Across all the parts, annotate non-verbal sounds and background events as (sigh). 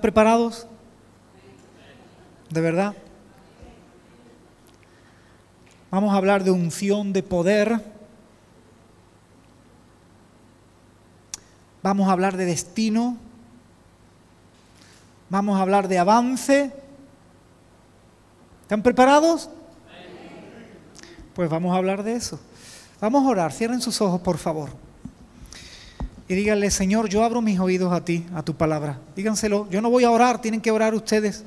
¿Están preparados? ¿De verdad? Vamos a hablar de unción de poder. Vamos a hablar de destino. Vamos a hablar de avance. ¿Están preparados? Pues vamos a hablar de eso. Vamos a orar. Cierren sus ojos, por favor. Y díganle, Señor, yo abro mis oídos a ti, a tu palabra. Díganselo. Yo no voy a orar, tienen que orar ustedes.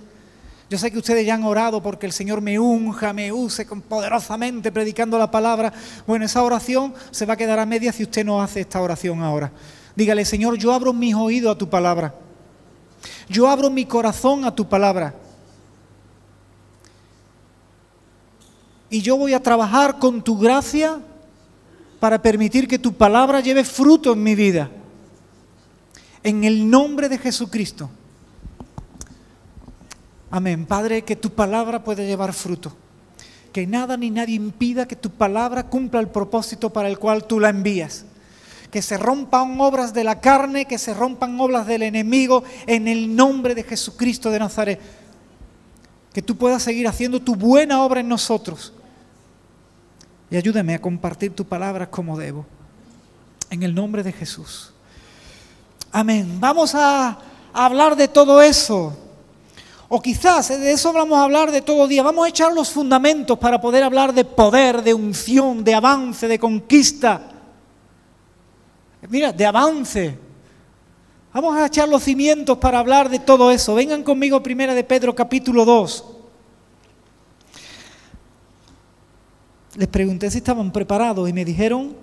Yo sé que ustedes ya han orado porque el Señor me unja, me use poderosamente predicando la palabra. Bueno, esa oración se va a quedar a media si usted no hace esta oración ahora. Dígale, Señor, yo abro mis oídos a tu palabra. Yo abro mi corazón a tu palabra. Y yo voy a trabajar con tu gracia para permitir que tu palabra lleve fruto en mi vida. En el nombre de Jesucristo. Amén. Padre, que tu palabra pueda llevar fruto. Que nada ni nadie impida que tu palabra cumpla el propósito para el cual tú la envías. Que se rompan obras de la carne, que se rompan obras del enemigo en el nombre de Jesucristo de Nazaret. Que tú puedas seguir haciendo tu buena obra en nosotros y ayúdame a compartir tu palabra como debo. En el nombre de Jesús. Amén. Vamos a, hablar de todo eso. O quizás de eso vamos a hablar de todo día. Vamos a echar los fundamentos para poder hablar de poder, de unción, de avance, de conquista. Mira, de avance. Vamos a echar los cimientos para hablar de todo eso. Vengan conmigo primera de Pedro capítulo 2. Les pregunté si estaban preparados y me dijeron,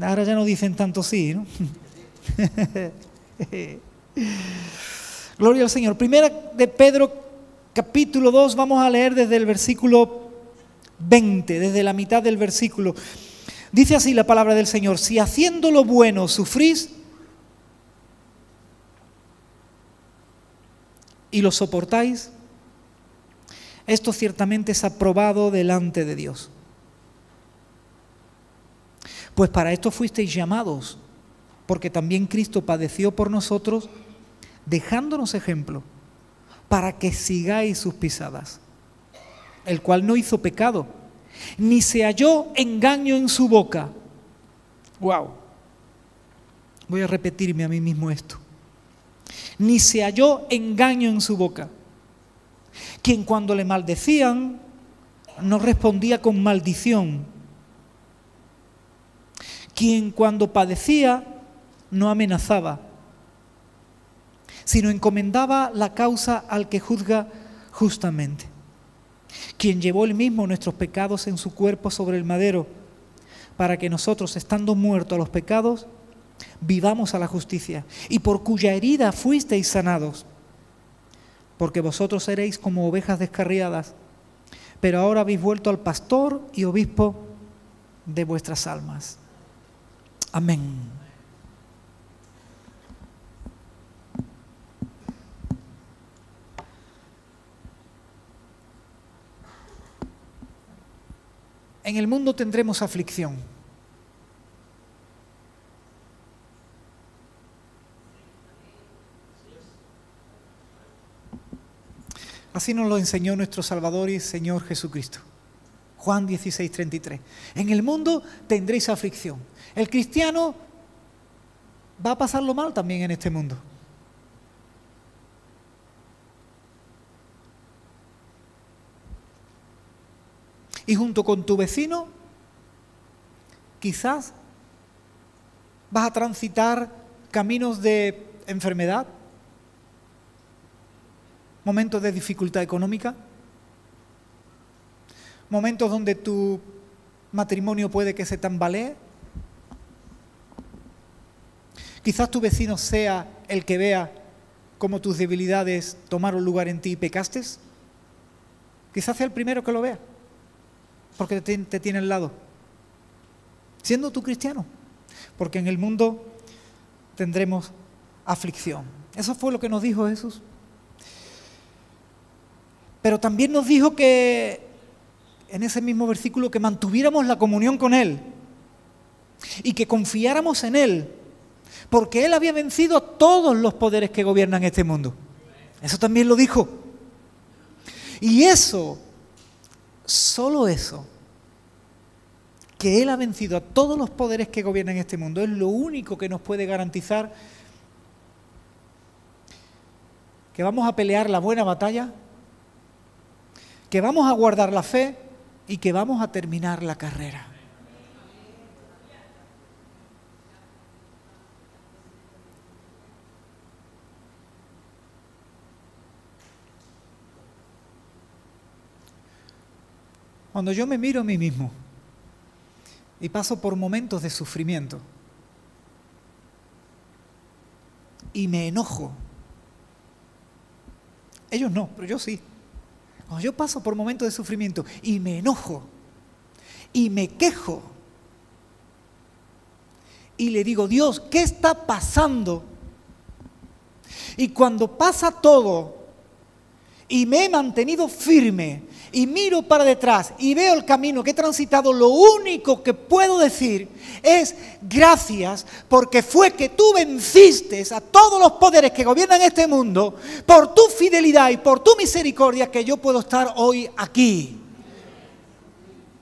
ahora ya no dicen tanto sí, ¿no? (laughs) Gloria al Señor. Primera de Pedro capítulo 2, vamos a leer desde el versículo 20, desde la mitad del versículo. Dice así la palabra del Señor, si haciendo lo bueno sufrís y lo soportáis, esto ciertamente es aprobado delante de Dios. Pues para esto fuisteis llamados, porque también Cristo padeció por nosotros, dejándonos ejemplo, para que sigáis sus pisadas, el cual no hizo pecado, ni se halló engaño en su boca. Wow. Voy a repetirme a mí mismo esto. Ni se halló engaño en su boca quien cuando le maldecían no respondía con maldición, quien cuando padecía no amenazaba, sino encomendaba la causa al que juzga justamente, quien llevó él mismo nuestros pecados en su cuerpo sobre el madero, para que nosotros, estando muertos a los pecados, vivamos a la justicia, y por cuya herida fuisteis sanados porque vosotros seréis como ovejas descarriadas, pero ahora habéis vuelto al pastor y obispo de vuestras almas. Amén. En el mundo tendremos aflicción. Así nos lo enseñó nuestro Salvador y Señor Jesucristo. Juan 16, 33. En el mundo tendréis aflicción. El cristiano va a pasarlo mal también en este mundo. Y junto con tu vecino, quizás vas a transitar caminos de enfermedad, momentos de dificultad económica, momentos donde tu matrimonio puede que se tambalee. Quizás tu vecino sea el que vea cómo tus debilidades tomaron lugar en ti y pecaste. Quizás sea el primero que lo vea, porque te, te tiene al lado. Siendo tú cristiano, porque en el mundo tendremos aflicción. Eso fue lo que nos dijo Jesús. Pero también nos dijo que, en ese mismo versículo, que mantuviéramos la comunión con Él y que confiáramos en Él, porque Él había vencido a todos los poderes que gobiernan este mundo. Eso también lo dijo. Y eso, solo eso, que Él ha vencido a todos los poderes que gobiernan este mundo, es lo único que nos puede garantizar que vamos a pelear la buena batalla, que vamos a guardar la fe y que vamos a terminar la carrera. Cuando yo me miro a mí mismo y paso por momentos de sufrimiento y me enojo, ellos no, pero yo sí. Yo paso por momentos de sufrimiento y me enojo y me quejo y le digo, Dios, ¿qué está pasando? Y cuando pasa todo y me he mantenido firme y miro para detrás y veo el camino que he transitado, lo único que puedo decir es gracias porque fue que tú venciste a todos los poderes que gobiernan este mundo por tu fidelidad y por tu misericordia que yo puedo estar hoy aquí.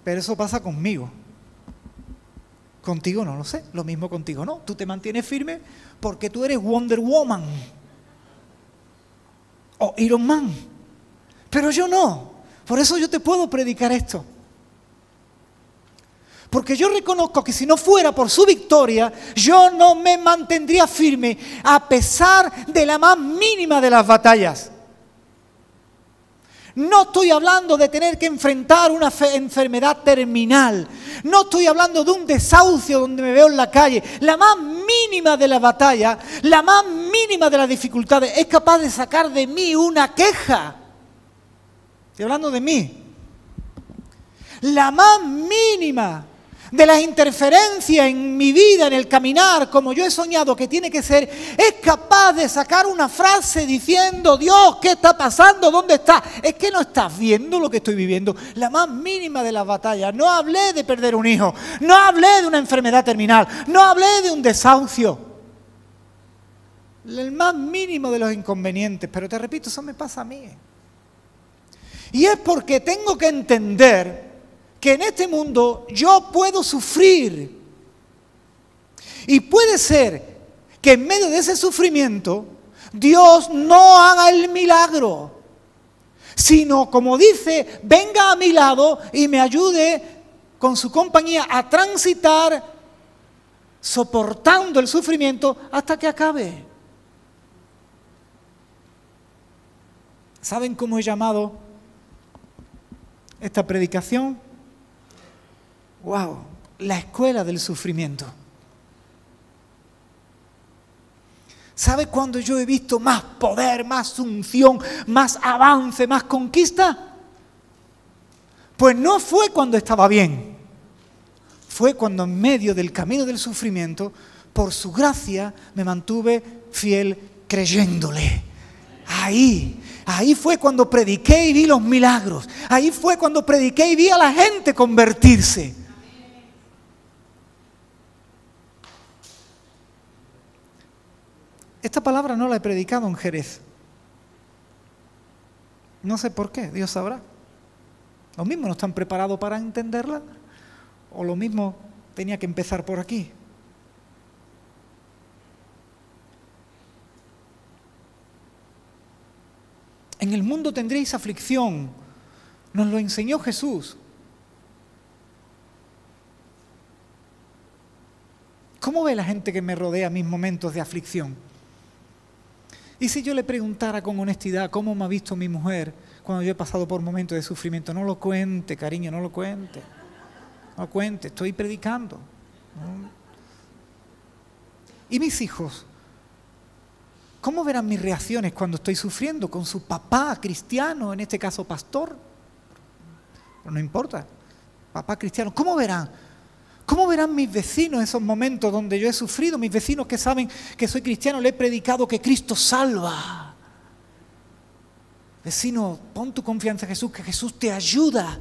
Pero eso pasa conmigo. Contigo no lo sé, lo mismo contigo no. Tú te mantienes firme porque tú eres Wonder Woman o Iron Man. Pero yo no. Por eso yo te puedo predicar esto. Porque yo reconozco que si no fuera por su victoria, yo no me mantendría firme a pesar de la más mínima de las batallas. No estoy hablando de tener que enfrentar una enfermedad terminal. No estoy hablando de un desahucio donde me veo en la calle. La más mínima de la batalla, la más mínima de las dificultades, es capaz de sacar de mí una queja. Estoy hablando de mí. La más mínima de las interferencias en mi vida, en el caminar, como yo he soñado que tiene que ser, es capaz de sacar una frase diciendo, Dios, ¿qué está pasando? ¿Dónde está? Es que no estás viendo lo que estoy viviendo. La más mínima de las batallas. No hablé de perder un hijo, no hablé de una enfermedad terminal, no hablé de un desahucio. El más mínimo de los inconvenientes, pero te repito, eso me pasa a mí. Y es porque tengo que entender que en este mundo yo puedo sufrir. Y puede ser que en medio de ese sufrimiento Dios no haga el milagro, sino como dice, venga a mi lado y me ayude con su compañía a transitar soportando el sufrimiento hasta que acabe. ¿Saben cómo he llamado esta predicación? wow, la escuela del sufrimiento. ¿Sabe cuándo yo he visto más poder, más unción, más avance, más conquista? Pues no fue cuando estaba bien, fue cuando en medio del camino del sufrimiento, por su gracia, me mantuve fiel creyéndole. Ahí, ahí fue cuando prediqué y vi los milagros. Ahí fue cuando prediqué y vi a la gente convertirse. Esta palabra no la he predicado en Jerez. No sé por qué, Dios sabrá. Lo mismo no están preparados para entenderla, o lo mismo tenía que empezar por aquí. En el mundo tendréis aflicción, nos lo enseñó Jesús. ¿Cómo ve la gente que me rodea mis momentos de aflicción? Y si yo le preguntara con honestidad cómo me ha visto mi mujer cuando yo he pasado por momentos de sufrimiento, no lo cuente, cariño, no lo cuente. No lo cuente, estoy predicando. ¿Y mis hijos? ¿Cómo verán mis reacciones cuando estoy sufriendo con su papá cristiano, en este caso pastor? Pero no importa, papá cristiano, ¿cómo verán? ¿Cómo verán mis vecinos esos momentos donde yo he sufrido? Mis vecinos que saben que soy cristiano, le he predicado que Cristo salva. Vecino, pon tu confianza en Jesús, que Jesús te ayuda.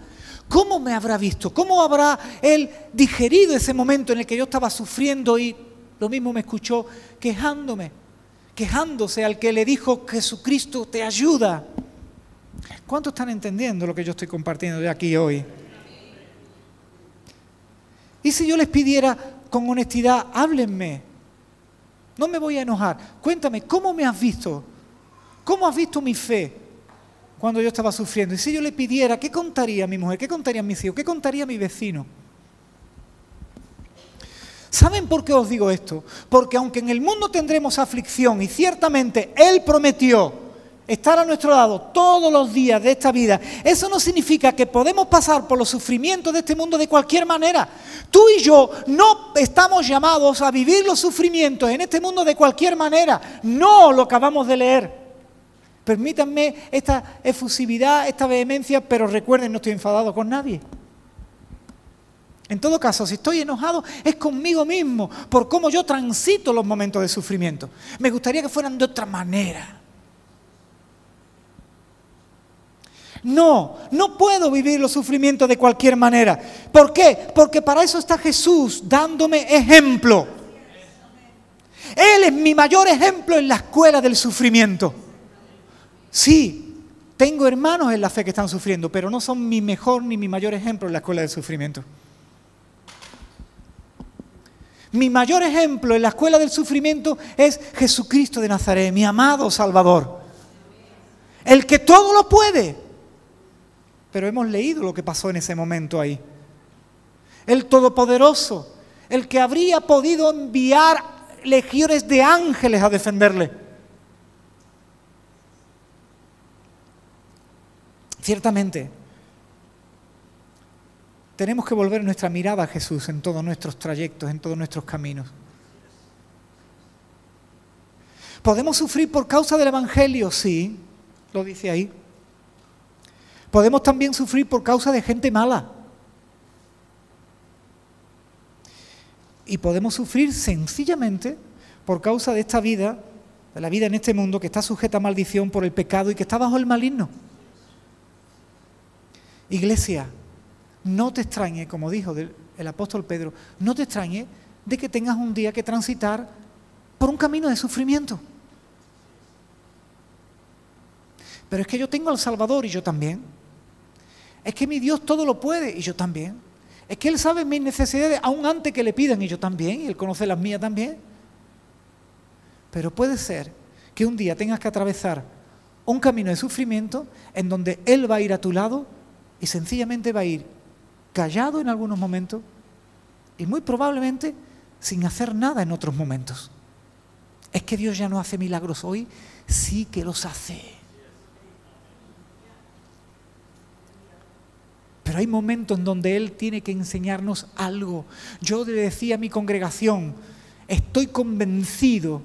¿Cómo me habrá visto? ¿Cómo habrá Él digerido ese momento en el que yo estaba sufriendo y lo mismo me escuchó quejándome, quejándose al que le dijo Jesucristo te ayuda. ¿Cuántos están entendiendo lo que yo estoy compartiendo de aquí hoy? Y si yo les pidiera con honestidad, háblenme, no me voy a enojar, cuéntame, ¿cómo me has visto? ¿Cómo has visto mi fe cuando yo estaba sufriendo? Y si yo le pidiera, ¿qué contaría mi mujer? ¿Qué contaría mis hijos? ¿Qué contaría mi vecino? ¿Saben por qué os digo esto? Porque aunque en el mundo tendremos aflicción y ciertamente Él prometió estar a nuestro lado todos los días de esta vida, eso no significa que podemos pasar por los sufrimientos de este mundo de cualquier manera. Tú y yo no estamos llamados a vivir los sufrimientos en este mundo de cualquier manera. No lo acabamos de leer. Permítanme esta efusividad, esta vehemencia, pero recuerden, no estoy enfadado con nadie. En todo caso, si estoy enojado es conmigo mismo por cómo yo transito los momentos de sufrimiento. Me gustaría que fueran de otra manera. No, no puedo vivir los sufrimientos de cualquier manera. ¿Por qué? Porque para eso está Jesús dándome ejemplo. Él es mi mayor ejemplo en la escuela del sufrimiento. Sí, tengo hermanos en la fe que están sufriendo, pero no son mi mejor ni mi mayor ejemplo en la escuela del sufrimiento. Mi mayor ejemplo en la escuela del sufrimiento es Jesucristo de Nazaret, mi amado Salvador. El que todo lo puede. Pero hemos leído lo que pasó en ese momento ahí. El Todopoderoso, el que habría podido enviar legiones de ángeles a defenderle. Ciertamente, tenemos que volver nuestra mirada a Jesús en todos nuestros trayectos, en todos nuestros caminos. ¿Podemos sufrir por causa del Evangelio? Sí, lo dice ahí. Podemos también sufrir por causa de gente mala. Y podemos sufrir sencillamente por causa de esta vida, de la vida en este mundo que está sujeta a maldición por el pecado y que está bajo el maligno. Iglesia, no te extrañe, como dijo el apóstol Pedro, no te extrañe de que tengas un día que transitar por un camino de sufrimiento. Pero es que yo tengo al Salvador y yo también. Es que mi Dios todo lo puede y yo también. Es que Él sabe mis necesidades aún antes que le pidan y yo también. Y Él conoce las mías también. Pero puede ser que un día tengas que atravesar un camino de sufrimiento en donde Él va a ir a tu lado y sencillamente va a ir callado en algunos momentos y muy probablemente sin hacer nada en otros momentos. Es que Dios ya no hace milagros hoy, sí que los hace. Pero hay momentos en donde Él tiene que enseñarnos algo. Yo le decía a mi congregación, estoy convencido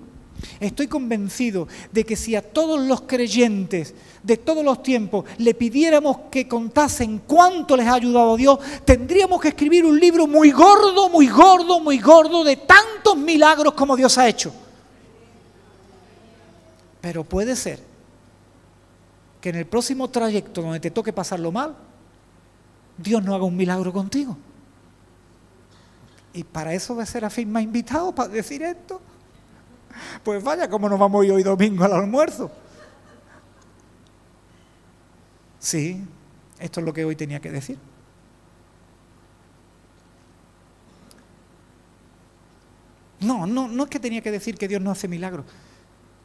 Estoy convencido de que si a todos los creyentes de todos los tiempos le pidiéramos que contasen cuánto les ha ayudado Dios, tendríamos que escribir un libro muy gordo, muy gordo, muy gordo de tantos milagros como Dios ha hecho. Pero puede ser que en el próximo trayecto donde te toque pasarlo mal, Dios no haga un milagro contigo. Y para eso va a ser afirma invitado para decir esto. Pues vaya, ¿cómo nos vamos hoy domingo al almuerzo? Sí, esto es lo que hoy tenía que decir. No, no, no es que tenía que decir que Dios no hace milagros.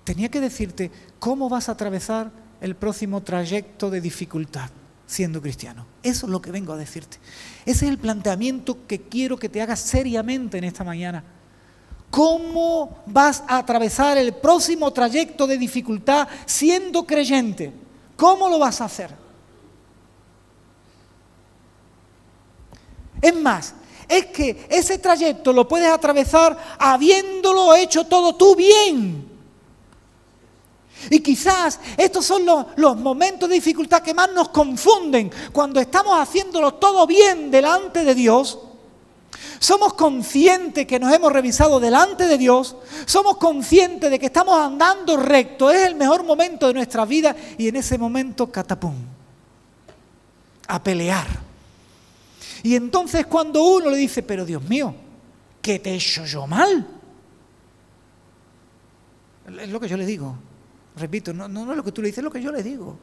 Tenía que decirte cómo vas a atravesar el próximo trayecto de dificultad siendo cristiano. Eso es lo que vengo a decirte. Ese es el planteamiento que quiero que te hagas seriamente en esta mañana. ¿Cómo vas a atravesar el próximo trayecto de dificultad siendo creyente? ¿Cómo lo vas a hacer? Es más, es que ese trayecto lo puedes atravesar habiéndolo hecho todo tú bien. Y quizás estos son los, momentos de dificultad que más nos confunden cuando estamos haciéndolo todo bien delante de Dios somos conscientes que nos hemos revisado delante de Dios, somos conscientes de que estamos andando recto, es el mejor momento de nuestra vida y en ese momento catapum, a pelear. Y entonces cuando uno le dice, pero Dios mío, ¿qué te he hecho yo mal? es lo que yo le digo. Repito, no, no, no es lo que tú le dices, es lo que yo le digo.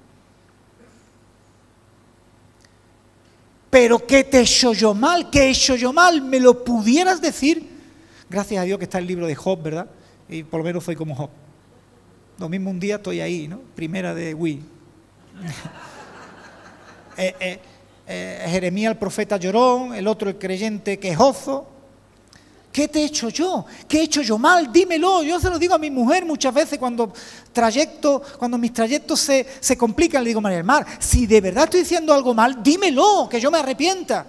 Pero ¿qué te he hecho yo mal? ¿Qué he hecho yo mal? ¿Me lo pudieras decir? Gracias a Dios que está el libro de Job, ¿verdad? Y por lo menos soy como Job. Lo mismo un día estoy ahí, ¿no? Primera de Wii. (laughs) eh, eh, eh, Jeremías el profeta llorón, el otro el creyente quejoso. ¿Qué te he hecho yo? ¿Qué he hecho yo mal? Dímelo. Yo se lo digo a mi mujer muchas veces cuando trayecto, cuando mis trayectos se, se complican, le digo, María del Mar, si de verdad estoy diciendo algo mal, dímelo, que yo me arrepienta.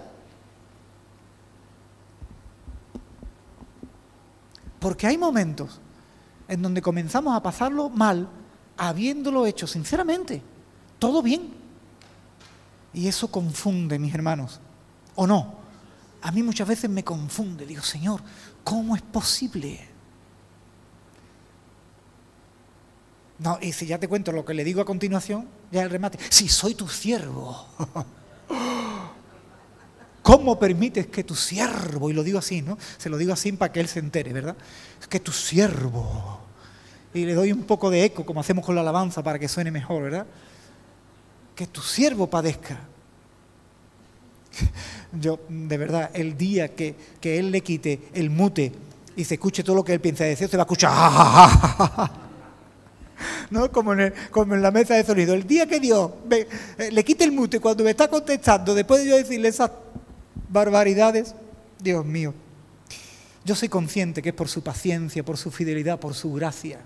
Porque hay momentos en donde comenzamos a pasarlo mal, habiéndolo hecho sinceramente, todo bien. Y eso confunde, mis hermanos, ¿o no? A mí muchas veces me confunde. Digo, Señor, ¿cómo es posible? No, y si ya te cuento lo que le digo a continuación, ya el remate. Si soy tu siervo. (laughs) ¿Cómo permites que tu siervo, y lo digo así, ¿no? Se lo digo así para que él se entere, ¿verdad? Que tu siervo. Y le doy un poco de eco, como hacemos con la alabanza, para que suene mejor, ¿verdad? Que tu siervo padezca. (laughs) Yo, de verdad, el día que, que él le quite el mute y se escuche todo lo que él piensa decir, se va a escuchar. (laughs) ¿no? Como en, como en, la mesa de sonido. El día que Dios eh, le quite el mute cuando me está contestando, después de yo decirle esas barbaridades, Dios mío, yo soy consciente que es por su paciencia, por su fidelidad, por su gracia,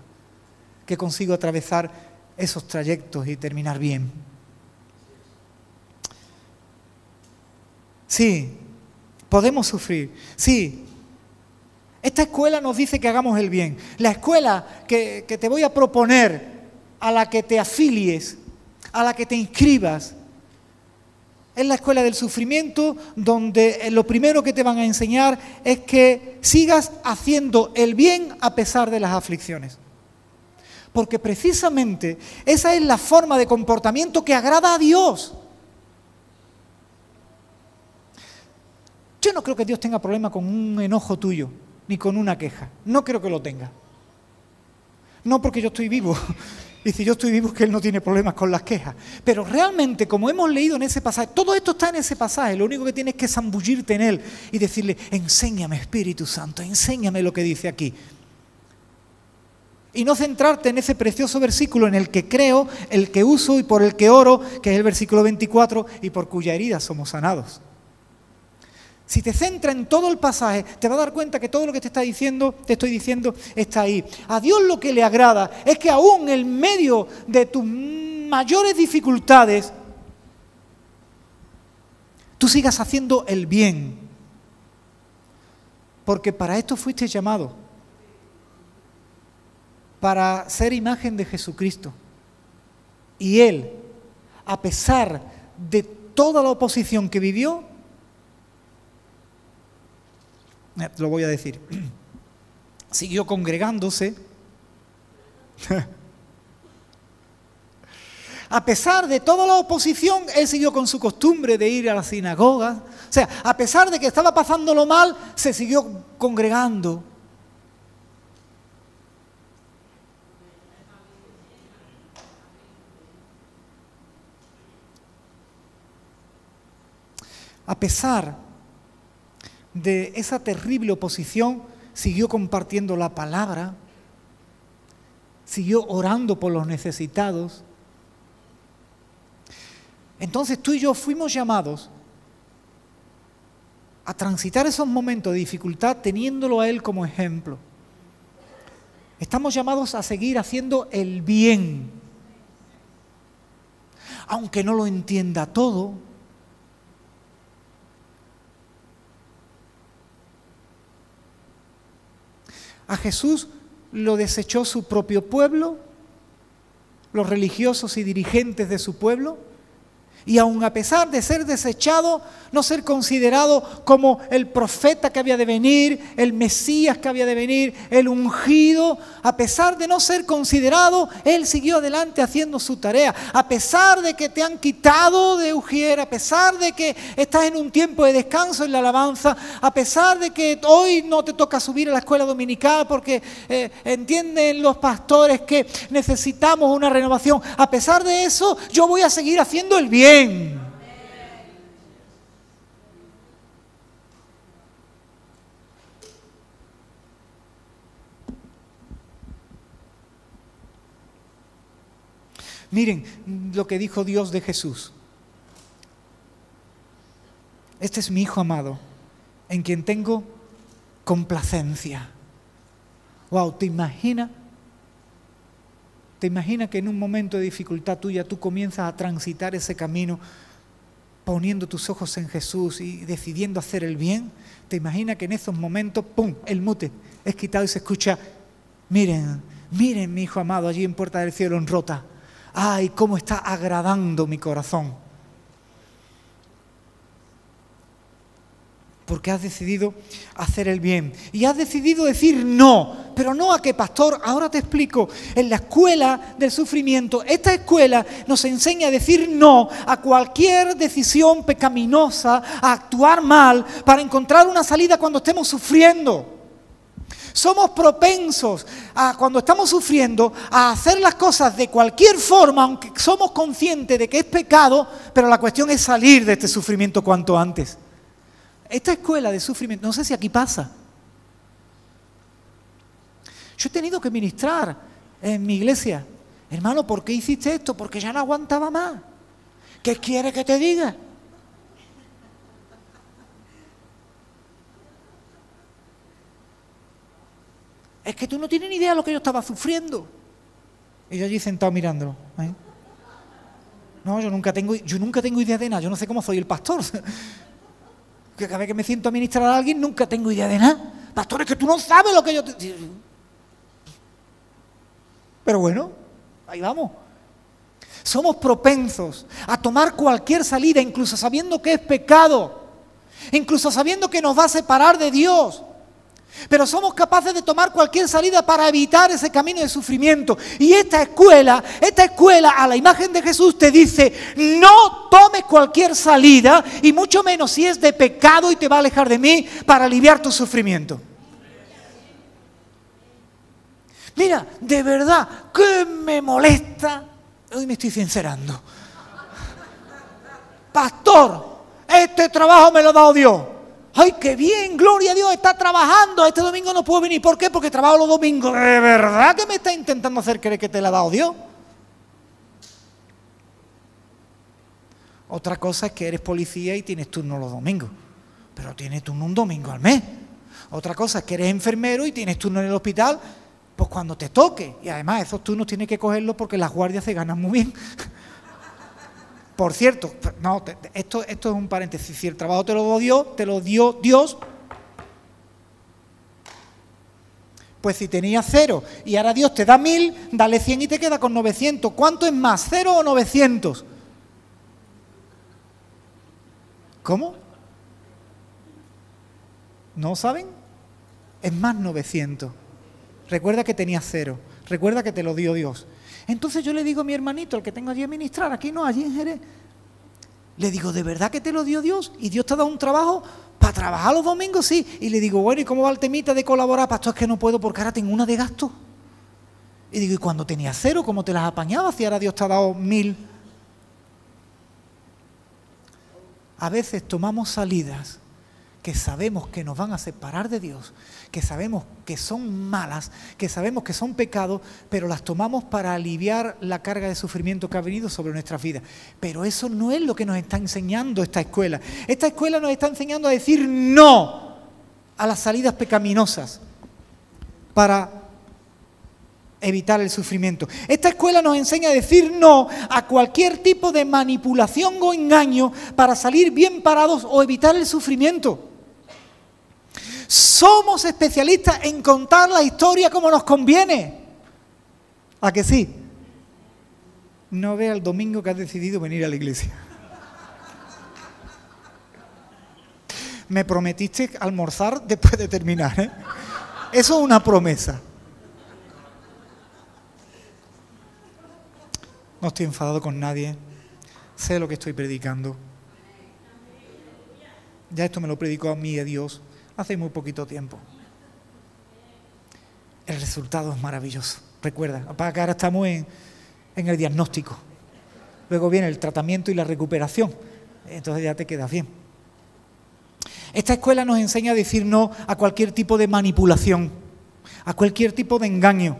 que consigo atravesar esos trayectos y terminar bien. Sí, podemos sufrir. Sí, esta escuela nos dice que hagamos el bien. La escuela que, te voy a proponer, a la que te afilies, a la que te inscribas, es la escuela del sufrimiento donde lo primero que te van a enseñar es que sigas haciendo el bien a pesar de las aflicciones. Porque precisamente esa es la forma de comportamiento que agrada a Dios. No creo que Dios tenga problema con un enojo tuyo, ni con una queja. No creo que lo tenga. No porque yo estoy vivo, (laughs) y si yo estoy vivo es que Él no tiene problemas con las quejas. Pero realmente, como hemos leído en ese pasaje, todo esto está en ese pasaje, lo único que tienes que zambullirte en Él y decirle, enséñame Espíritu Santo, enséñame lo que dice aquí. Y no centrarte en ese precioso versículo en el que creo, el que uso y por el que oro, que es el versículo 24, y por cuya herida somos sanados. Si te centra en todo el pasaje, te vas a dar cuenta que todo lo que te está diciendo, te estoy diciendo, está ahí. A Dios lo que le agrada es que aún en medio de tus mayores dificultades, tú sigas haciendo el bien. Porque para esto fuiste llamado. Para ser imagen de Jesucristo. Y Él, a pesar de toda la oposición que vivió, eh, lo voy a decir, (clears throat) siguió congregándose. (laughs) A pesar de toda la oposición, él siguió con su costumbre de ir a la sinagoga. O sea, a pesar de que estaba pasándolo mal, se siguió congregando. A pesar de esa terrible oposición, siguió compartiendo la palabra, siguió orando por los necesitados. Entonces tú y yo fuimos llamados a transitar esos momentos de dificultad teniéndolo a Él como ejemplo. Estamos llamados a seguir haciendo el bien, aunque no lo entienda todo, A Jesús lo desechó su propio pueblo, los religiosos y dirigentes de su pueblo, Y aun a pesar de ser desechado, no ser considerado como el profeta que había de venir, el Mesías que había de venir, el ungido, a pesar de no ser considerado, él siguió adelante haciendo su tarea. A pesar de que te han quitado de Ujier, a pesar de que estás en un tiempo de descanso en la alabanza, a pesar de que hoy no te toca subir a la escuela dominical porque eh, entienden los pastores que necesitamos una renovación, a pesar de eso, yo voy a seguir haciendo el bien. Miren lo que dijo Dios de Jesús. Este es mi Hijo amado, en quien tengo complacencia. Wow, ¿te imaginas? ¿Te imaginas que en un momento de dificultad tuya tú comienzas a transitar ese camino poniendo tus ojos en Jesús y decidiendo hacer el bien? ¿Te imaginas que en esos momentos, ¡pum!, el mute es quitado y se escucha, miren, miren mi Hijo amado allí en Puerta del Cielo en Rota ay, cómo está agradando mi corazón. Porque has decidido hacer el bien. Y has decidido decir no. Pero no a qué, pastor. Ahora te explico. En la escuela del sufrimiento, esta escuela nos enseña a decir no a cualquier decisión pecaminosa, a actuar mal, para encontrar una salida cuando estemos sufriendo. Somos propensos a, cuando estamos sufriendo, a hacer las cosas de cualquier forma, aunque somos conscientes de que es pecado, pero la cuestión es salir de este sufrimiento cuanto antes. Esta escuela de sufrimiento, no sé si aquí pasa. Yo he tenido que ministrar en mi iglesia. Hermano, ¿por qué hiciste esto? Porque ya no aguantaba más. ¿Qué quiere que te diga? es que tú no tienes ni idea de lo que yo estaba sufriendo. Y yo allí sentado mirándolo. ¿eh? No, yo nunca, tengo, yo nunca tengo idea de nada, yo no sé cómo soy el pastor. (laughs) que cada vez que me siento a ministrar a alguien nunca tengo idea de nada. Pastor, es que tú no sabes lo que yo te... Pero bueno, ahí vamos. Somos propensos a tomar cualquier salida, incluso sabiendo que es pecado, incluso sabiendo que nos va a separar de Dios. Pero somos capaces de tomar cualquier salida para evitar ese camino de sufrimiento. Y esta escuela, esta escuela a la imagen de Jesús te dice, no tomes cualquier salida, y mucho menos si es de pecado y te va a alejar de mí para aliviar tu sufrimiento. Mira, de verdad, que me molesta. Hoy me estoy sincerando. Pastor, este trabajo me lo ha dado Dios. ¡Ay, qué bien! Gloria a Dios, está trabajando. Este domingo no puedo venir. ¿Por qué? Porque trabajo los domingos. ¿De verdad que me está intentando hacer creer que te la ha dado Dios? Otra cosa es que eres policía y tienes turno los domingos. Pero tienes turno un domingo al mes. Otra cosa es que eres enfermero y tienes turno en el hospital, pues cuando te toque. Y además esos turnos tienes que cogerlos porque las guardias se ganan muy bien. Por cierto, no, esto, esto es un paréntesis. Si el trabajo te lo dio, te lo dio Dios, pues si tenías cero y ahora Dios te da mil, dale cien y te queda con 900. ¿Cuánto es más, cero o 900? ¿Cómo? ¿No saben? Es más 900. Recuerda que tenías cero. Recuerda que te lo dio Dios. Entonces yo le digo a mi hermanito, el que tengo allí a ministrar, aquí no, allí en Jerez, le digo, ¿de verdad que te lo dio Dios? ¿Y Dios te ha dado un trabajo para trabajar los domingos? Sí. Y le digo, bueno, ¿y cómo va el temita de colaborar? Pastor, es que no puedo porque ahora tengo una de gasto. Y digo, ¿y cuando tenías cero, cómo te las apañabas si ahora Dios te ha dado mil? A veces tomamos salidas que sabemos que nos van a separar de Dios, que sabemos que son malas, que sabemos que son pecados, pero las tomamos para aliviar la carga de sufrimiento que ha venido sobre nuestras vidas. Pero eso no es lo que nos está enseñando esta escuela. Esta escuela nos está enseñando a decir no a las salidas pecaminosas para evitar el sufrimiento. Esta escuela nos enseña a decir no a cualquier tipo de manipulación o engaño para salir bien parados o evitar el sufrimiento. Somos especialistas en contar la historia como nos conviene. ¿A que sí? No vea el domingo que has decidido venir a la iglesia. Me prometiste almorzar después de terminar. ¿eh? Eso es una promesa. No estoy enfadado con nadie. Sé lo que estoy predicando. Ya esto me lo predicó a mí y a Dios hace muy poquito tiempo. El resultado es maravilloso. Recuerda, para que ahora estamos en, en el diagnóstico. Luego viene el tratamiento y la recuperación. Entonces ya te quedas bien. Esta escuela nos enseña a decir no a cualquier tipo de manipulación, a cualquier tipo de engaño,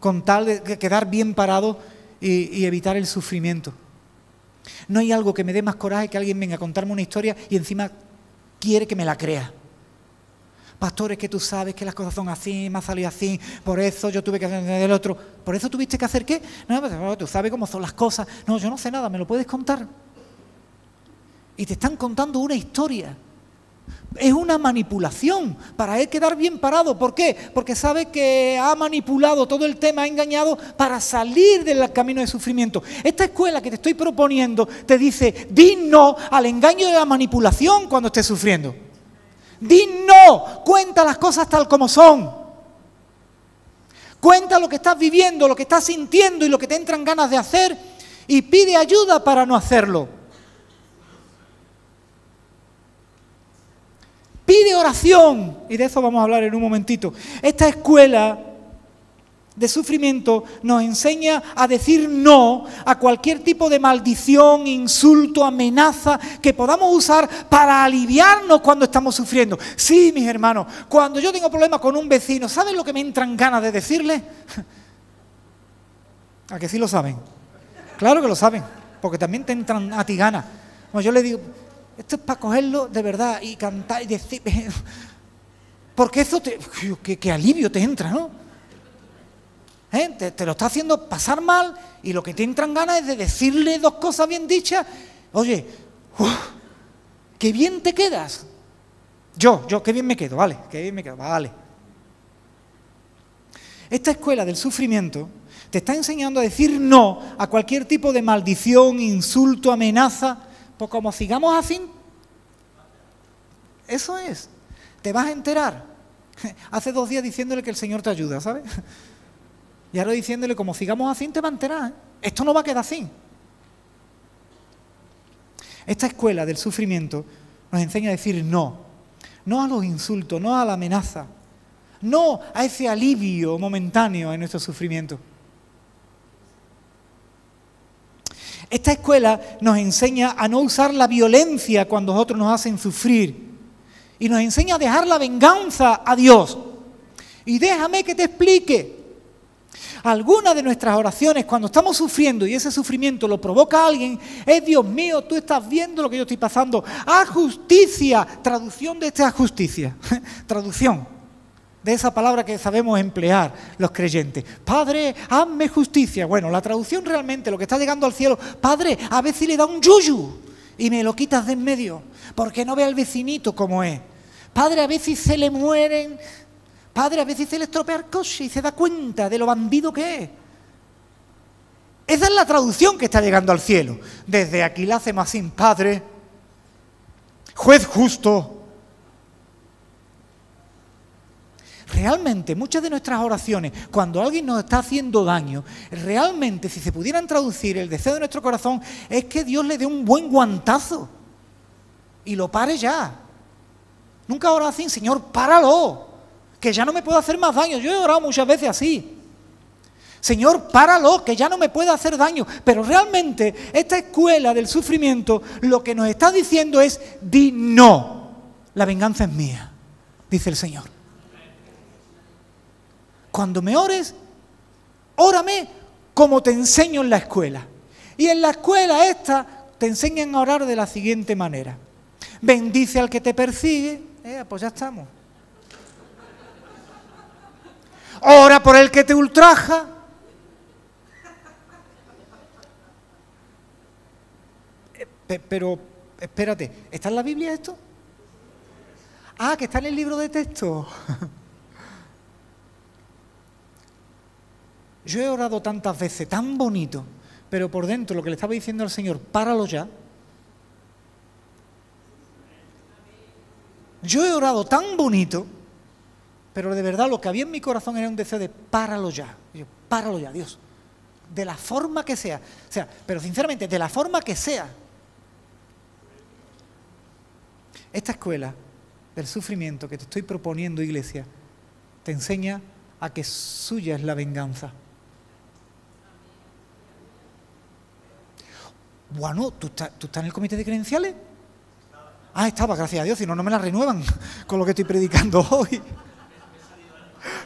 con tal de quedar bien parado y, evitar el sufrimiento. No hay algo que me dé más coraje que alguien venga a contarme una historia y encima quiere que me la crea. Pastor, es que tú sabes que las cosas son así, me ha salido así, por eso yo tuve que hacer el otro. ¿Por eso tuviste que hacer qué? No, pues, oh, tú sabes cómo son las cosas. No, yo no sé nada, ¿me lo puedes contar? Y te están contando una historia es una manipulación para él quedar bien parado. ¿Por qué? Porque sabe que ha manipulado todo el tema, ha engañado para salir del camino de sufrimiento. Esta escuela que te estoy proponiendo te dice, di no al engaño de la manipulación cuando estés sufriendo. Di no, cuenta las cosas tal como son. Cuenta lo que estás viviendo, lo que estás sintiendo y lo que te entran ganas de hacer y pide ayuda para no hacerlo. Pide oración. Y de eso vamos a hablar en un momentito. Esta escuela de sufrimiento nos enseña a decir no a cualquier tipo de maldición, insulto, amenaza que podamos usar para aliviarnos cuando estamos sufriendo. Sí, mis hermanos, cuando yo tengo problemas con un vecino, ¿saben lo que me entran ganas de decirle? (laughs) ¿A que sí lo saben? Claro que lo saben, porque también te entran a ti ganas. yo le digo, esto es para cogerlo de verdad y cantar y decir. (laughs) Porque eso te. (laughs) Qué, alivio te entra, ¿no? ¿Eh? Te, lo está haciendo pasar mal y lo que te entran ganas es de decirle dos cosas bien dichas. Oye, qué bien te quedas. Yo, yo, qué bien me quedo, vale, qué bien me quedo, vale. Esta escuela del sufrimiento te está enseñando a decir no a cualquier tipo de maldición, insulto, amenaza pues como sigamos así, eso es. Te vas a enterar. (laughs) Hace dos días diciéndole que el Señor te ayuda, ¿sabes? Y ahora diciéndole, como sigamos así, te enterar. ¿eh? Esto no va a quedar así. Esta escuela del sufrimiento nos enseña a decir no. No a los insultos, no a la amenaza. No a ese alivio momentáneo en nuestro sufrimiento. Esta escuela nos enseña a no usar la violencia cuando otros nos hacen sufrir. Y nos enseña a dejar la venganza a Dios. Y déjame que te explique. Algunas de nuestras oraciones cuando estamos sufriendo y ese sufrimiento lo provoca alguien, es Dios mío, tú estás viendo lo que yo estoy pasando. Haz justicia. Traducción de esta justicia. (laughs) Traducción de esa palabra que sabemos emplear los creyentes. Padre, hazme justicia. Bueno, la traducción realmente, lo que está llegando al cielo, Padre, a ver si le da un yuyu y me lo quitas de en medio, porque no ve al vecinito como es. Padre, a si se le mueren. Padre, a si se le estropea el coche y se da cuenta de lo bandido que es. Esa es la traducción que está llegando al cielo. Desde aquí la hacemos así, Padre, juez justo, realmente muchas de nuestras oraciones, cuando alguien nos está haciendo daño, realmente si se pudieran traducir, el deseo de nuestro corazón es que Dios le dé un buen guantazo y lo pare ya. Nunca ora así, Señor, páralo, que ya no me puedo hacer más daño. Yo he orado muchas veces así. Señor, páralo, que ya no me puede hacer daño. Pero realmente esta escuela del sufrimiento lo que nos está diciendo es, di no, la venganza es mía, dice el Señor. Cuando me ores, órame como te enseño en la escuela. Y en la escuela esta te enseñan a orar de la siguiente manera. Bendice al que te persigue. Eh, pues ya estamos. Ora por el que te ultraja. Eh, pero, espérate, ¿está en la Biblia esto? Ah, que está en el libro de texto. (laughs) Yo he orado tantas veces, tan bonito, pero por dentro lo que le estaba diciendo al Señor, páralo ya. Yo he orado tan bonito, pero de verdad lo que había en mi corazón era un deseo de páralo ya. yo, páralo ya, Dios. De la forma que sea. O sea, pero sinceramente, de la forma que sea. Esta escuela del sufrimiento que te estoy proponiendo, iglesia, te enseña a que suya es la venganza. Bueno, ¿tú estás, ¿tú estás en el comité de credenciales? Ah, estaba, gracias a Dios, si no, no me la renuevan (laughs) con lo que estoy predicando hoy.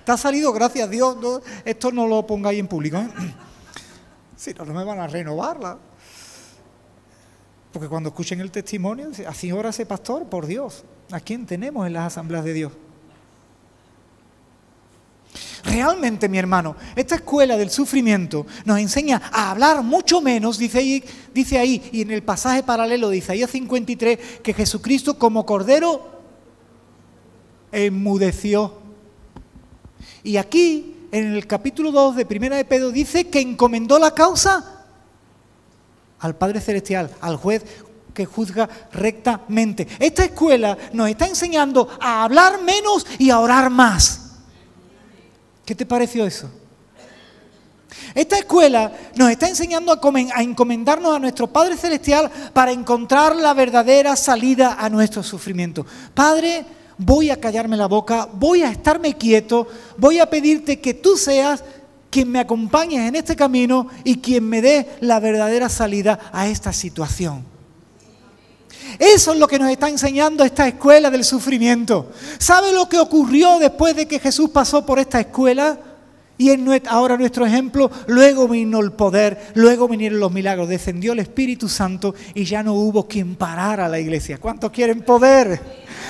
Te ha salido, gracias a Dios. esto no lo pongáis en público. ¿eh? (clears throat) Si no, no me van a renovarla. Porque cuando escuchen el testimonio, así ora ese pastor, por Dios. ¿A quién tenemos en las asambleas de Dios? Realmente, mi hermano, esta escuela del sufrimiento nos enseña a hablar mucho menos, dice ahí, dice ahí, y en el pasaje paralelo de Isaías 53, que Jesucristo como cordero enmudeció. Y aquí, en el capítulo 2 de Primera de Pedro, dice que encomendó la causa al Padre Celestial, al juez que juzga rectamente. Esta escuela nos está enseñando a hablar menos y a orar más. ¿Qué te pareció eso? Esta escuela nos está enseñando a encomendarnos a nuestro Padre Celestial para encontrar la verdadera salida a nuestro sufrimiento. Padre, voy a callarme la boca, voy a estarme quieto, voy a pedirte que tú seas quien me acompañes en este camino y quien me dé la verdadera salida a esta situación. Eso es lo que nos está enseñando esta escuela del sufrimiento. ¿Sabe lo que ocurrió después de que Jesús pasó por esta escuela? Y ahora nuestro ejemplo, luego vino el poder, luego vinieron los milagros, descendió el Espíritu Santo y ya no hubo quien parara la iglesia. ¿Cuántos quieren poder?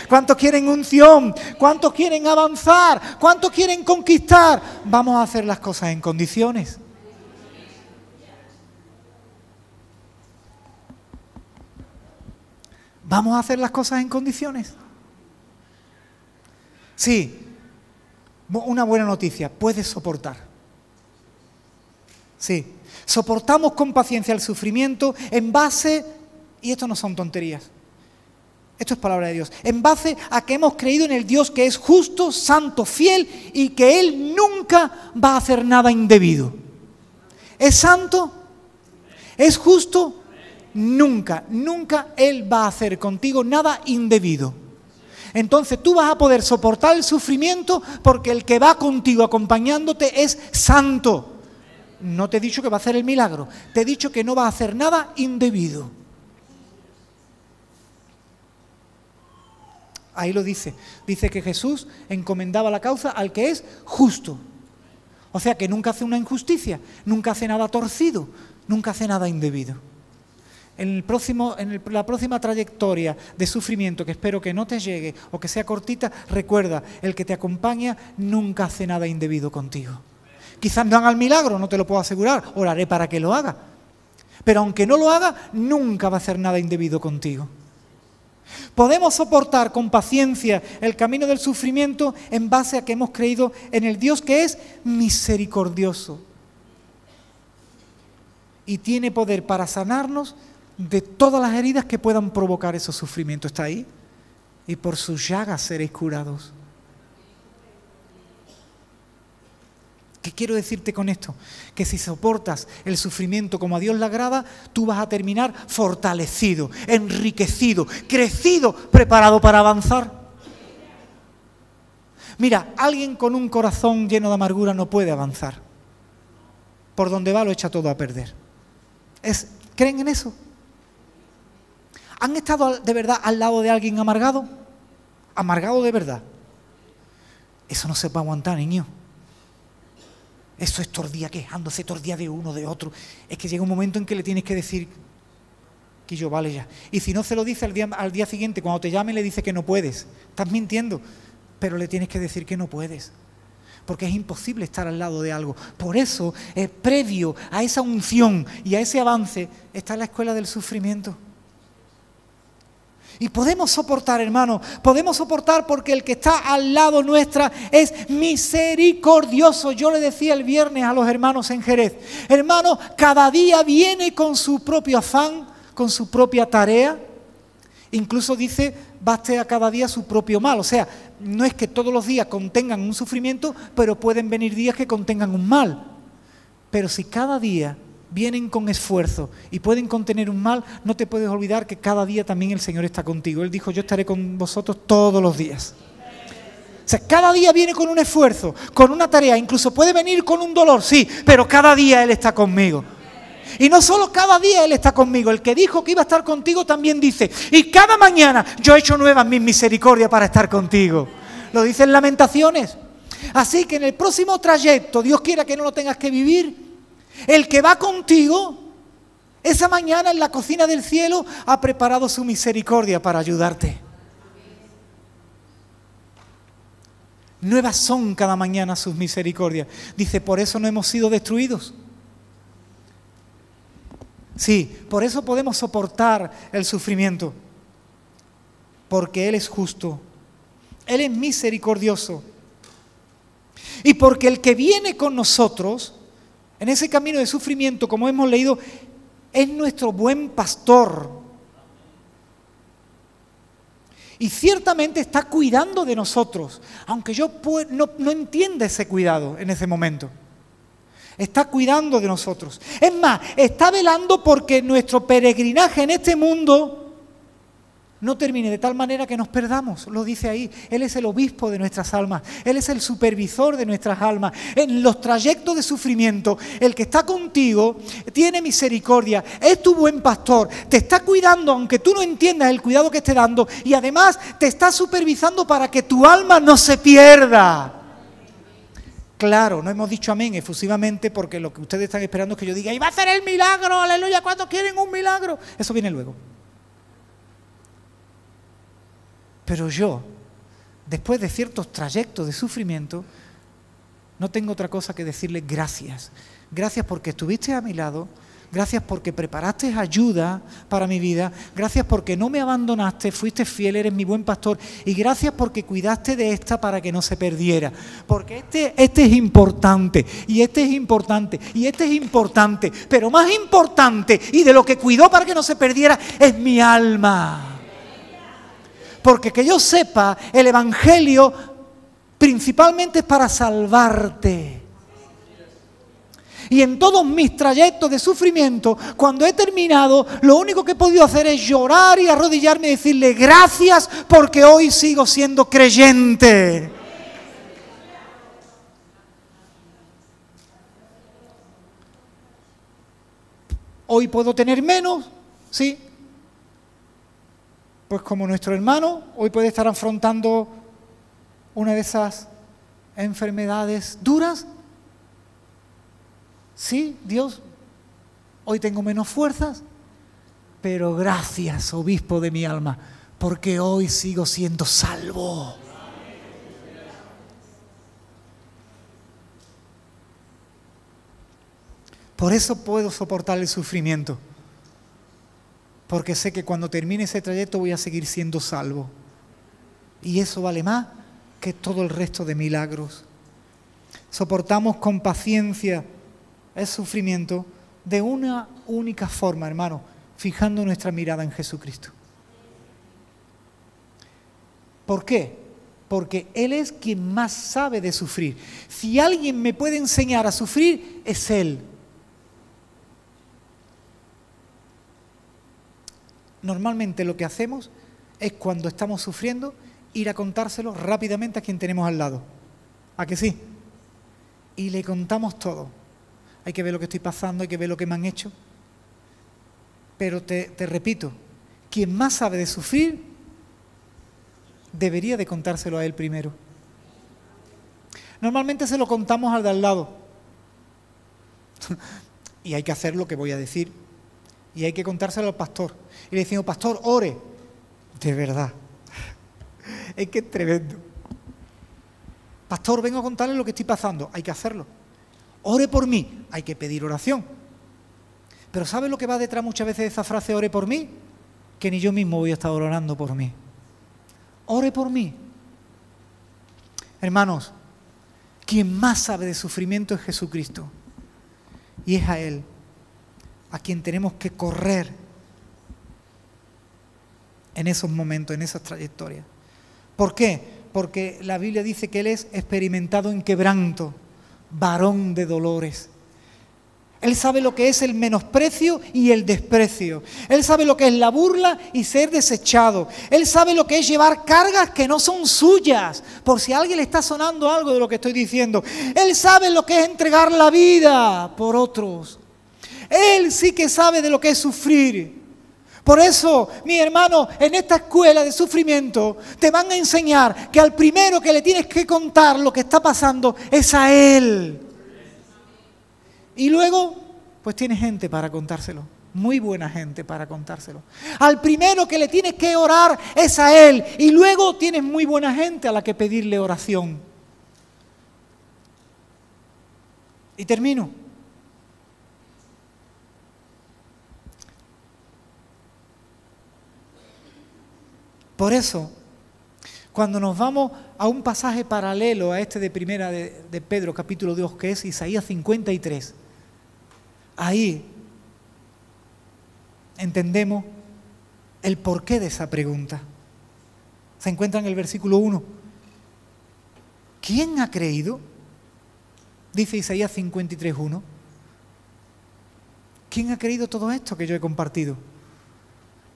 ¿Cuántos quieren unción? ¿Cuántos quieren avanzar? ¿Cuántos quieren conquistar? Vamos a hacer las cosas en condiciones. ¿Vamos a hacer las cosas en condiciones? Sí, una buena noticia, puedes soportar. Sí, soportamos con paciencia el sufrimiento en base, y esto no son tonterías, esto es palabra de Dios, en base a que hemos creído en el Dios que es justo, santo, fiel y que Él nunca va a hacer nada indebido. ¿Es santo? ¿Es justo? nunca, nunca Él va a hacer contigo nada indebido. Entonces tú vas a poder soportar el sufrimiento porque el que va contigo acompañándote es santo. No te he dicho que va a hacer el milagro, te he dicho que no va a hacer nada indebido. Ahí lo dice. Dice que Jesús encomendaba la causa al que es justo. O sea que nunca hace una injusticia, nunca hace nada torcido, nunca hace nada indebido en, el próximo, en la próxima trayectoria de sufrimiento, que espero que no te llegue o que sea cortita, recuerda, el que te acompaña nunca hace nada indebido contigo. Quizás no haga el milagro, no te lo puedo asegurar, oraré para que lo haga. Pero aunque no lo haga, nunca va a hacer nada indebido contigo. Podemos soportar con paciencia el camino del sufrimiento en base a que hemos creído en el Dios que es misericordioso y tiene poder para sanarnos de todas las heridas que puedan provocar esos sufrimientos. ¿Está ahí? Y por sus llagas seréis curados. ¿Qué quiero decirte con esto? Que si soportas el sufrimiento como a Dios le agrada, tú vas a terminar fortalecido, enriquecido, crecido, preparado para avanzar. Mira, alguien con un corazón lleno de amargura no puede avanzar. Por donde va lo echa todo a perder. Es, ¿Creen en eso? ¿Han estado de verdad al lado de alguien amargado? Amargado de verdad. Eso no se puede aguantar, niño. Eso es tordía quejándose, tordía de uno, de otro. Es que llega un momento en que le tienes que decir que yo vale ya. Y si no se lo dice al día, al día siguiente, cuando te llame, le dice que no puedes. Estás mintiendo, pero le tienes que decir que no puedes. Porque es imposible estar al lado de algo. Por eso, es previo a esa unción y a ese avance, está la escuela del sufrimiento. Y podemos soportar, hermano, podemos soportar porque el que está al lado nuestra es misericordioso. Yo le decía el viernes a los hermanos en Jerez, hermano, cada día viene con su propio afán, con su propia tarea. Incluso dice, baste a cada día su propio mal. O sea, no es que todos los días contengan un sufrimiento, pero pueden venir días que contengan un mal. Pero si cada día vienen con esfuerzo y pueden contener un mal, no te puedes olvidar que cada día también el Señor está contigo. Él dijo, yo estaré con vosotros todos los días. O sea, cada día viene con un esfuerzo, con una tarea, incluso puede venir con un dolor, sí, pero cada día Él está conmigo. Y no solo cada día Él está conmigo, el que dijo que iba a estar contigo también dice, y cada mañana yo he hecho nuevas mis misericordias para estar contigo. Lo dicen lamentaciones. Así que en el próximo trayecto, Dios quiera que no lo tengas que vivir, el que va contigo, esa mañana en la cocina del cielo ha preparado su misericordia para ayudarte. Nuevas son cada mañana sus misericordias. Dice, por eso no hemos sido destruidos. Sí, por eso podemos soportar el sufrimiento, porque Él es justo, Él es misericordioso. Y porque el que viene con nosotros en ese camino de sufrimiento, como hemos leído, es nuestro buen pastor. Y ciertamente está cuidando de nosotros, aunque yo no, entienda ese cuidado en ese momento está cuidando de nosotros. Es más, está velando porque nuestro peregrinaje en este mundo no termine de tal manera que nos perdamos. Lo dice ahí. Él es el obispo de nuestras almas. Él es el supervisor de nuestras almas. En los trayectos de sufrimiento, el que está contigo tiene misericordia, es tu buen pastor, te está cuidando aunque tú no entiendas el cuidado que esté dando y además te está supervisando para que tu alma no se pierda. Claro, no hemos dicho amén efusivamente porque lo que ustedes están esperando es que yo diga, y va a hacer el milagro, aleluya, ¿cuántos quieren un milagro? Eso viene luego. Pero yo, después de ciertos trayectos de sufrimiento, no tengo otra cosa que decirle gracias. Gracias porque estuviste a mi lado, Gracias porque preparaste ayuda para mi vida. Gracias porque no me abandonaste, fuiste fiel, eres mi buen pastor. Y gracias porque cuidaste de esta para que no se perdiera. Porque este, este es importante, y este es importante, y este es importante. Pero más importante, y de lo que cuidó para que no se perdiera, es mi alma. Porque que yo sepa, el Evangelio principalmente es para salvarte. Y en todos mis trayectos de sufrimiento, cuando he terminado, lo único que he podido hacer es llorar y arrodillarme y decirle gracias porque hoy sigo siendo creyente. Hoy puedo tener menos, sí. Pues como nuestro hermano, hoy puede estar afrontando una de esas enfermedades duras, sí, Dios, hoy tengo menos fuerzas, pero gracias, obispo de mi alma, porque hoy sigo siendo salvo. Por eso puedo soportar el sufrimiento, porque sé que cuando termine ese trayecto voy a seguir siendo salvo. Y eso vale más que todo el resto de milagros. Soportamos con paciencia el sufrimiento de una única forma, hermano, fijando nuestra mirada en Jesucristo. ¿Por qué? Porque Él es quien más sabe de sufrir. Si alguien me puede enseñar a sufrir, es Él. Normalmente lo que hacemos es cuando estamos sufriendo ir a contárselo rápidamente a quien tenemos al lado. ¿A que sí? Y le contamos todo hay que ver lo que estoy pasando, hay que ver lo que me han hecho. Pero te, repito, quien más sabe de sufrir, debería de contárselo a él primero. Normalmente se lo contamos al de al lado. (laughs) y hay que hacer lo que voy a decir. Y hay que contárselo al pastor. Y le decimos, pastor, ore. De verdad. (laughs) es que es tremendo. Pastor, vengo a contarle lo que estoy pasando. Hay que hacerlo ore por mí, hay que pedir oración. Pero ¿sabe lo que va detrás muchas veces de esa frase, ore por mí? Que ni yo mismo voy a estar orando por mí. Ore por mí. Hermanos, quien más sabe de sufrimiento es Jesucristo. Y es a Él a quien tenemos que correr en esos momentos, en esas trayectorias. ¿Por qué? Porque la Biblia dice que Él es experimentado en quebranto, varón de dolores. Él sabe lo que es el menosprecio y el desprecio. Él sabe lo que es la burla y ser desechado. Él sabe lo que es llevar cargas que no son suyas. Por si a alguien le está sonando algo de lo que estoy diciendo. Él sabe lo que es entregar la vida por otros. Él sí que sabe de lo que es sufrir. Por eso, mi hermano, en esta escuela de sufrimiento te van a enseñar que al primero que le tienes que contar lo que está pasando es a Él. Y luego, pues tienes gente para contárselo. Muy buena gente para contárselo. Al primero que le tienes que orar es a Él. Y luego tienes muy buena gente a la que pedirle oración. Y termino. Por eso, cuando nos vamos a un pasaje paralelo a este de primera de, Pedro, capítulo 2, que es Isaías 53, ahí entendemos el porqué de esa pregunta. Se encuentra en el versículo 1. ¿Quién ha creído? Dice Isaías 53.1. ¿Quién ha creído todo esto que yo he compartido?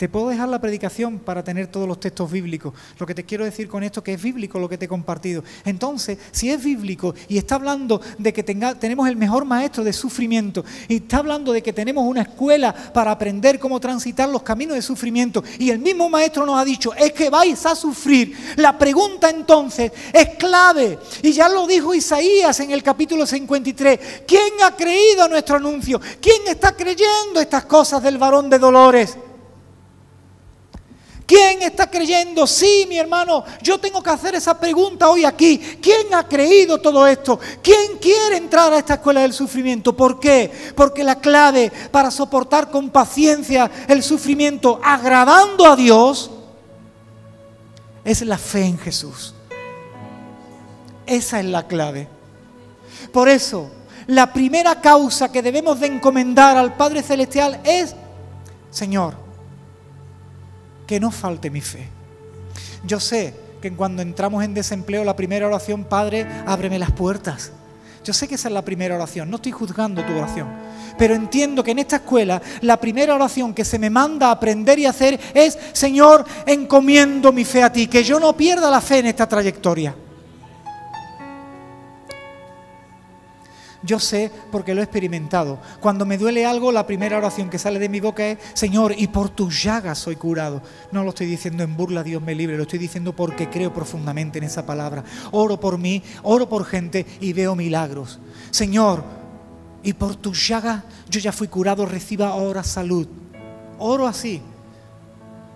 Te puedo dejar la predicación para tener todos los textos bíblicos. Lo que te quiero decir con esto que es bíblico lo que te he compartido. Entonces, si es bíblico y está hablando de que tenemos el mejor maestro de sufrimiento y está hablando de que tenemos una escuela para aprender cómo transitar los caminos de sufrimiento y el mismo maestro nos ha dicho, es que vais a sufrir. La pregunta entonces es clave y ya lo dijo Isaías en el capítulo 53. ¿Quién ha creído a nuestro anuncio? ¿Quién está creyendo estas cosas del varón de dolores? ¿Quién está creyendo? Sí, mi hermano, yo tengo que hacer esa pregunta hoy aquí. ¿Quién ha creído todo esto? ¿Quién quiere entrar a esta escuela del sufrimiento? ¿Por qué? Porque la clave para soportar con paciencia el sufrimiento agradando a Dios es la fe en Jesús. Esa es la clave. Por eso, la primera causa que debemos de encomendar al Padre Celestial es, Señor, que no falte mi fe. Yo sé que cuando entramos en desempleo, la primera oración, Padre, ábreme las puertas. Yo sé que esa es la primera oración, no estoy juzgando tu oración, pero entiendo que en esta escuela la primera oración que se me manda a aprender y hacer es, Señor, encomiendo mi fe a ti, que yo no pierda la fe en esta trayectoria. Yo sé porque lo he experimentado. Cuando me duele algo, la primera oración que sale de mi boca es, Señor, y por tus llagas soy curado. No lo estoy diciendo en burla, Dios me libre, lo estoy diciendo porque creo profundamente en esa palabra. Oro por mí, oro por gente y veo milagros. Señor, y por tus llagas yo ya fui curado, reciba ahora salud. Oro así.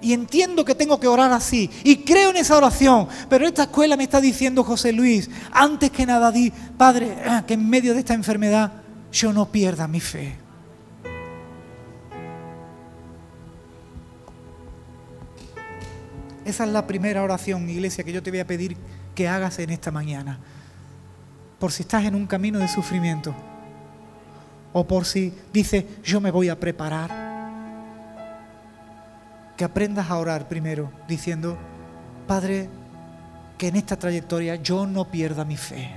Y entiendo que tengo que orar así. Y creo en esa oración. Pero esta escuela me está diciendo José Luis, antes que nada di, Padre, que en medio de esta enfermedad yo no pierda mi fe. Esa es la primera oración, iglesia, que yo te voy a pedir que hagas en esta mañana. Por si estás en un camino de sufrimiento. O por si dices, yo me voy a preparar que aprendas a orar primero diciendo, Padre, que en esta trayectoria yo no pierda mi fe.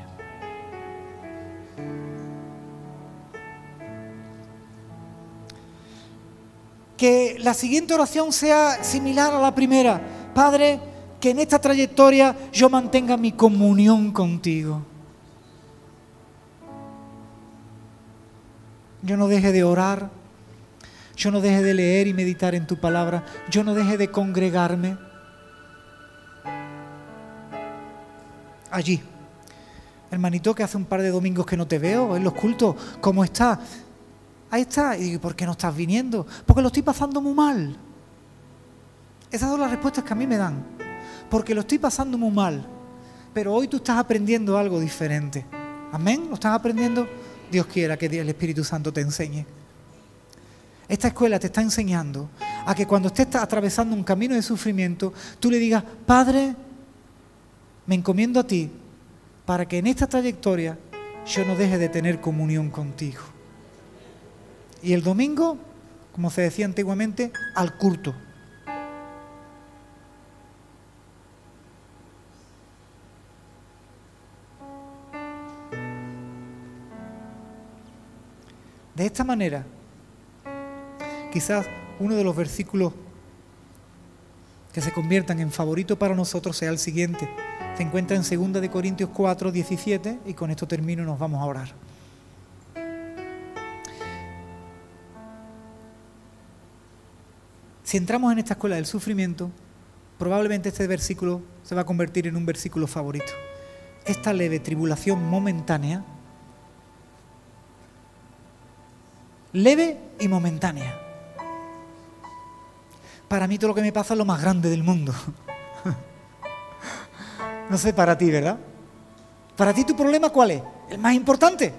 Que la siguiente oración sea similar a la primera. Padre, que en esta trayectoria yo mantenga mi comunión contigo. Yo no deje de orar yo no deje de leer y meditar en tu palabra, yo no deje de congregarme allí. Hermanito, que hace un par de domingos que no te veo en los cultos, ¿cómo está? Ahí está. Y digo, ¿por qué no estás viniendo? Porque lo estoy pasando muy mal. Esas son las respuestas que a mí me dan. Porque lo estoy pasando muy mal. Pero hoy tú estás aprendiendo algo diferente. Amén. ¿Lo estás aprendiendo? Dios quiera que el Espíritu Santo te enseñe. Esta escuela te está enseñando a que cuando estés atravesando un camino de sufrimiento, tú le digas, Padre, me encomiendo a ti para que en esta trayectoria yo no deje de tener comunión contigo. Y el domingo, como se decía antiguamente, al culto. De esta manera, quizás uno de los versículos que se conviertan en favorito para nosotros sea el siguiente. Se encuentra en 2 de Corintios 4, 17 y con esto termino y nos vamos a orar. Si entramos en esta escuela del sufrimiento, probablemente este versículo se va a convertir en un versículo favorito. Esta leve tribulación momentánea, leve y momentánea. Para mí todo lo que me pasa es lo más grande del mundo. No sé para ti, ¿verdad? Para ti tu problema cuál es? El más importante.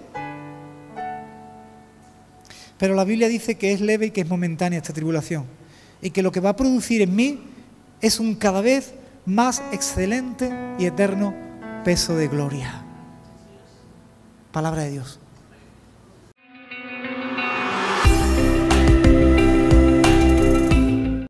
Pero la Biblia dice que es leve y que es momentánea esta tribulación. Y que lo que va a producir en mí es un cada vez más excelente y eterno peso de gloria. Palabra de Dios.